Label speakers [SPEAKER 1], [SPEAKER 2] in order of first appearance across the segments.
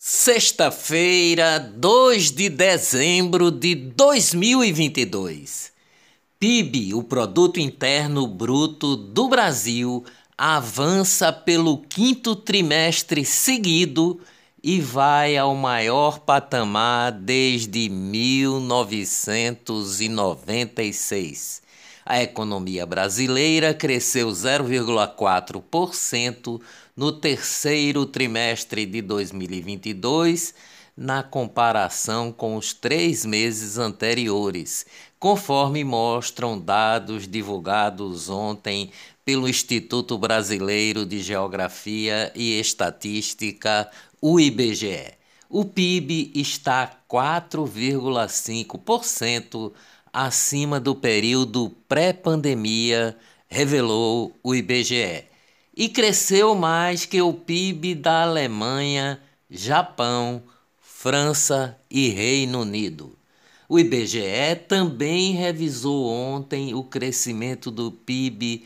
[SPEAKER 1] Sexta-feira, 2 de dezembro de 2022. PIB, o Produto Interno Bruto do Brasil, avança pelo quinto trimestre seguido e vai ao maior patamar desde 1996. A economia brasileira cresceu 0,4% no terceiro trimestre de 2022, na comparação com os três meses anteriores, conforme mostram dados divulgados ontem pelo Instituto Brasileiro de Geografia e Estatística, o IBGE. O PIB está 4,5% acima do período pré-pandemia, revelou o IBGE e cresceu mais que o PIB da Alemanha, Japão, França e Reino Unido. O IBGE também revisou ontem o crescimento do PIB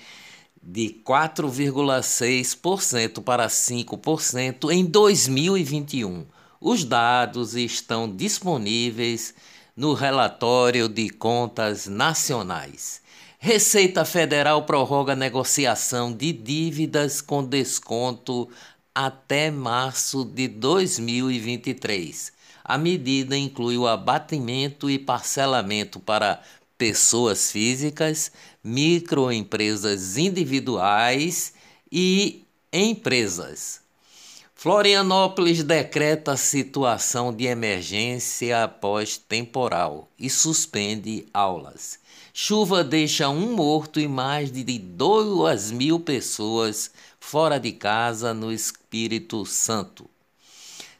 [SPEAKER 1] de 4,6% para 5% em 2021. Os dados estão disponíveis no relatório de contas nacionais. Receita Federal prorroga negociação de dívidas com desconto até março de 2023. A medida inclui o abatimento e parcelamento para pessoas físicas, microempresas individuais e empresas. Florianópolis decreta situação de emergência após temporal e suspende aulas. Chuva deixa um morto e mais de duas mil pessoas fora de casa no Espírito Santo.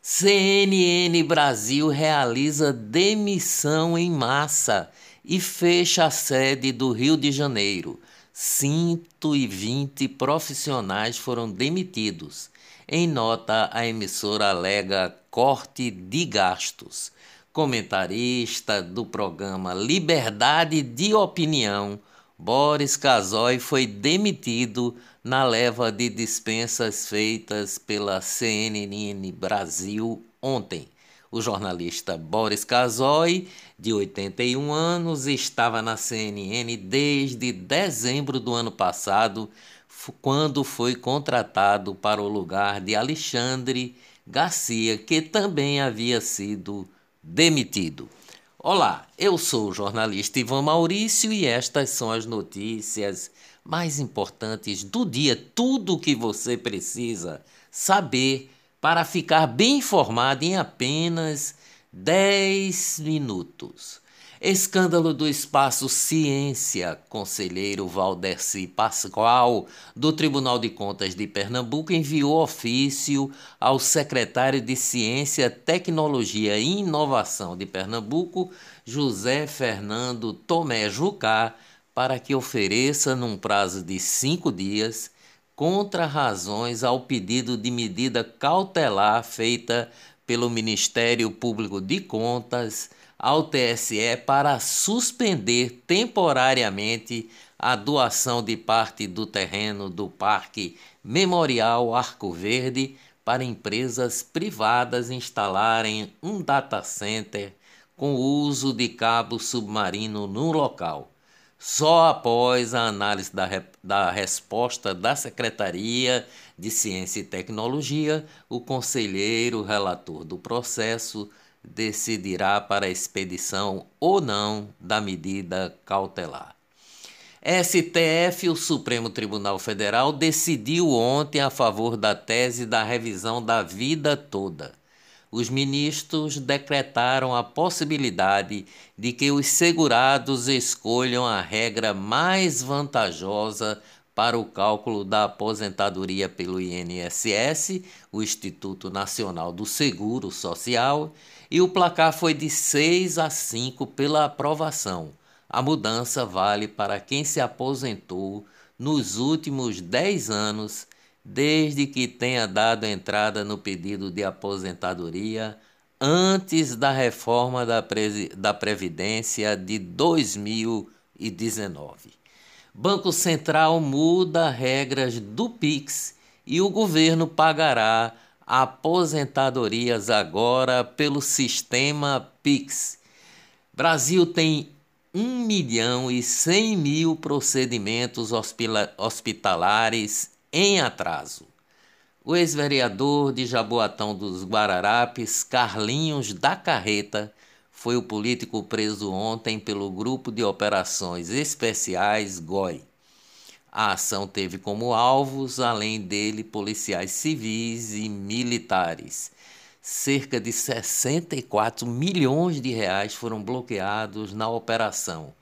[SPEAKER 1] CNN Brasil realiza demissão em massa e fecha a sede do Rio de Janeiro. 120 profissionais foram demitidos. Em nota, a emissora alega corte de gastos comentarista do programa Liberdade de Opinião, Boris Casoy foi demitido na leva de dispensas feitas pela CNN Brasil ontem. O jornalista Boris Casoy, de 81 anos, estava na CNN desde dezembro do ano passado, quando foi contratado para o lugar de Alexandre Garcia, que também havia sido demitido. Olá, eu sou o jornalista Ivan Maurício e estas são as notícias mais importantes do dia. Tudo o que você precisa saber para ficar bem informado em apenas 10 minutos. Escândalo do espaço Ciência. Conselheiro Valderci Pascoal, do Tribunal de Contas de Pernambuco, enviou ofício ao secretário de Ciência, Tecnologia e Inovação de Pernambuco, José Fernando Tomé Jucá, para que ofereça, num prazo de cinco dias, contra-razões ao pedido de medida cautelar feita pelo Ministério Público de Contas ao TSE para suspender temporariamente a doação de parte do terreno do Parque Memorial Arco Verde para empresas privadas instalarem um data center com uso de cabo submarino no local. Só após a análise da, da resposta da Secretaria de Ciência e Tecnologia, o conselheiro relator do processo decidirá para a expedição ou não da medida cautelar. STF, o Supremo Tribunal Federal, decidiu ontem a favor da tese da revisão da vida toda. Os ministros decretaram a possibilidade de que os segurados escolham a regra mais vantajosa para o cálculo da aposentadoria pelo INSS, o Instituto Nacional do Seguro Social, e o placar foi de 6 a 5 pela aprovação. A mudança vale para quem se aposentou nos últimos 10 anos, desde que tenha dado entrada no pedido de aposentadoria antes da reforma da, da Previdência de 2019. Banco Central muda regras do PIX e o governo pagará aposentadorias agora pelo sistema Pix. Brasil tem 1 milhão e 100 mil procedimentos hospitalares em atraso. O ex-vereador de Jaboatão dos Guararapes, Carlinhos da Carreta, foi o político preso ontem pelo Grupo de Operações Especiais GOI. A ação teve como alvos, além dele, policiais civis e militares. Cerca de 64 milhões de reais foram bloqueados na operação.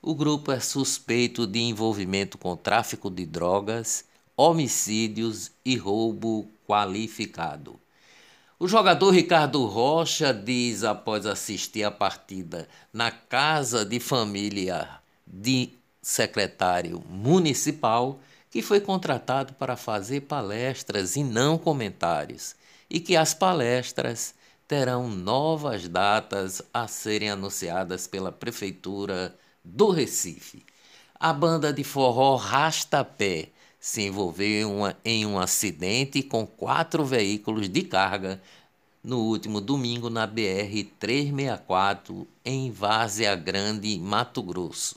[SPEAKER 1] O grupo é suspeito de envolvimento com tráfico de drogas, homicídios e roubo qualificado. O jogador Ricardo Rocha diz após assistir a partida na casa de família de secretário municipal que foi contratado para fazer palestras e não comentários, e que as palestras terão novas datas a serem anunciadas pela Prefeitura do Recife. A banda de forró Rastapé se envolveu em um acidente com quatro veículos de carga no último domingo na BR-364 em Várzea Grande, Mato Grosso.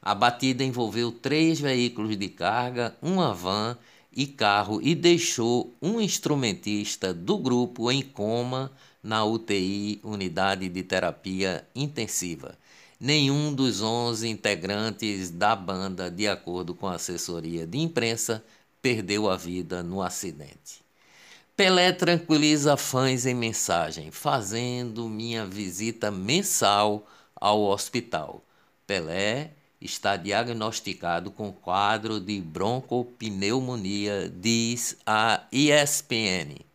[SPEAKER 1] A batida envolveu três veículos de carga, uma van e carro e deixou um instrumentista do grupo em coma na UTI, Unidade de Terapia Intensiva. Nenhum dos 11 integrantes da banda, de acordo com a assessoria de imprensa, perdeu a vida no acidente. Pelé tranquiliza fãs em mensagem, fazendo minha visita mensal ao hospital. Pelé está diagnosticado com quadro de broncopneumonia, diz a ESPN.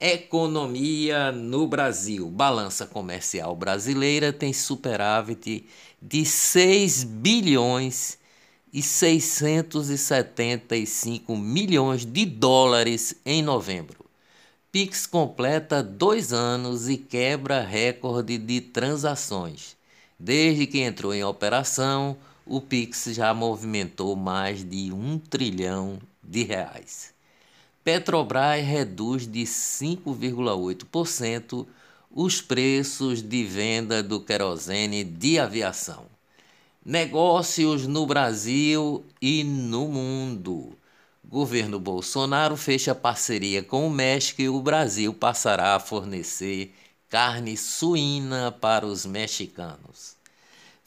[SPEAKER 1] Economia no Brasil. Balança comercial brasileira tem superávit de 6 bilhões e 675 milhões de dólares em novembro. Pix completa dois anos e quebra recorde de transações. Desde que entrou em operação, o Pix já movimentou mais de um trilhão de reais. Petrobras reduz de 5,8% os preços de venda do querosene de aviação. Negócios no Brasil e no mundo. Governo Bolsonaro fecha parceria com o México e o Brasil passará a fornecer carne suína para os mexicanos.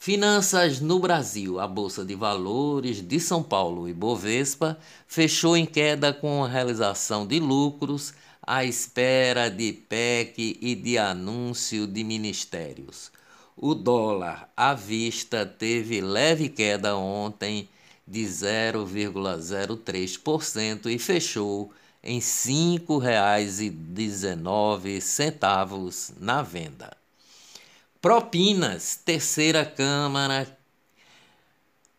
[SPEAKER 1] Finanças no Brasil. A Bolsa de Valores de São Paulo e Bovespa fechou em queda com realização de lucros à espera de PEC e de anúncio de ministérios. O dólar à vista teve leve queda ontem de 0,03% e fechou em R$ 5,19 na venda. Propinas, terceira Câmara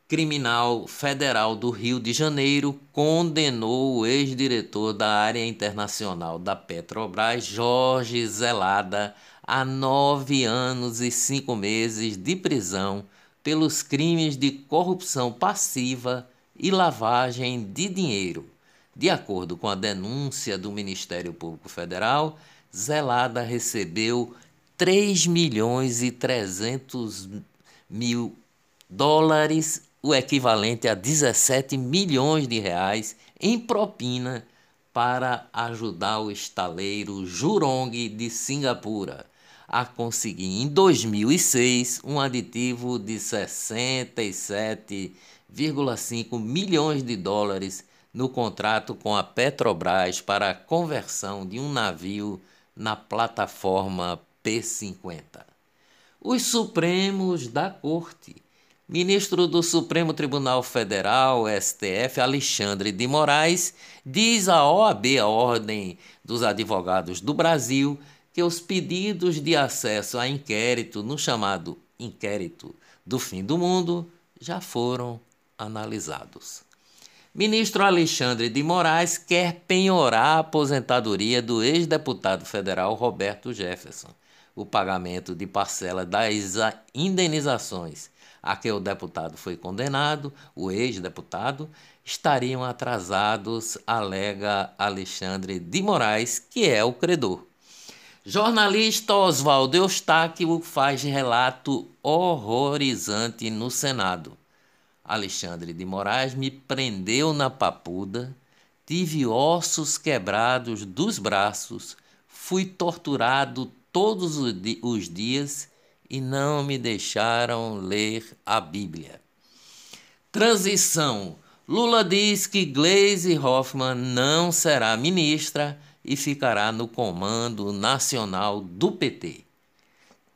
[SPEAKER 1] Criminal Federal do Rio de Janeiro condenou o ex-diretor da área internacional da Petrobras, Jorge Zelada, a nove anos e cinco meses de prisão pelos crimes de corrupção passiva e lavagem de dinheiro. De acordo com a denúncia do Ministério Público Federal, Zelada recebeu 3 milhões e 300 mil dólares, o equivalente a 17 milhões de reais, em propina para ajudar o estaleiro Jurong de Singapura a conseguir em 2006 um aditivo de 67,5 milhões de dólares no contrato com a Petrobras para a conversão de um navio na plataforma P50. Os Supremos da Corte. Ministro do Supremo Tribunal Federal, STF, Alexandre de Moraes, diz à OAB, a Ordem dos Advogados do Brasil, que os pedidos de acesso a inquérito no chamado inquérito do fim do mundo já foram analisados. Ministro Alexandre de Moraes quer penhorar a aposentadoria do ex-deputado federal Roberto Jefferson, o pagamento de parcela das indenizações a que o deputado foi condenado, o ex-deputado, estariam atrasados, alega Alexandre de Moraes, que é o credor. Jornalista Oswaldo Eustáquio faz relato horrorizante no Senado. Alexandre de Moraes me prendeu na papuda, tive ossos quebrados dos braços, fui torturado todos os dias e não me deixaram ler a Bíblia. Transição. Lula diz que Gleisi Hoffmann não será ministra e ficará no comando nacional do PT.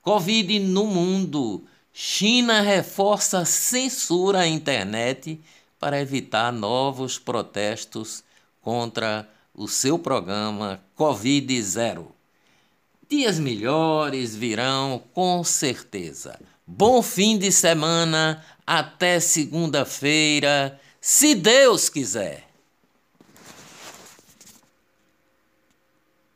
[SPEAKER 1] Covid no mundo. China reforça censura à internet para evitar novos protestos contra o seu programa Covid Zero. Dias melhores virão com certeza. Bom fim de semana, até segunda-feira, se Deus quiser.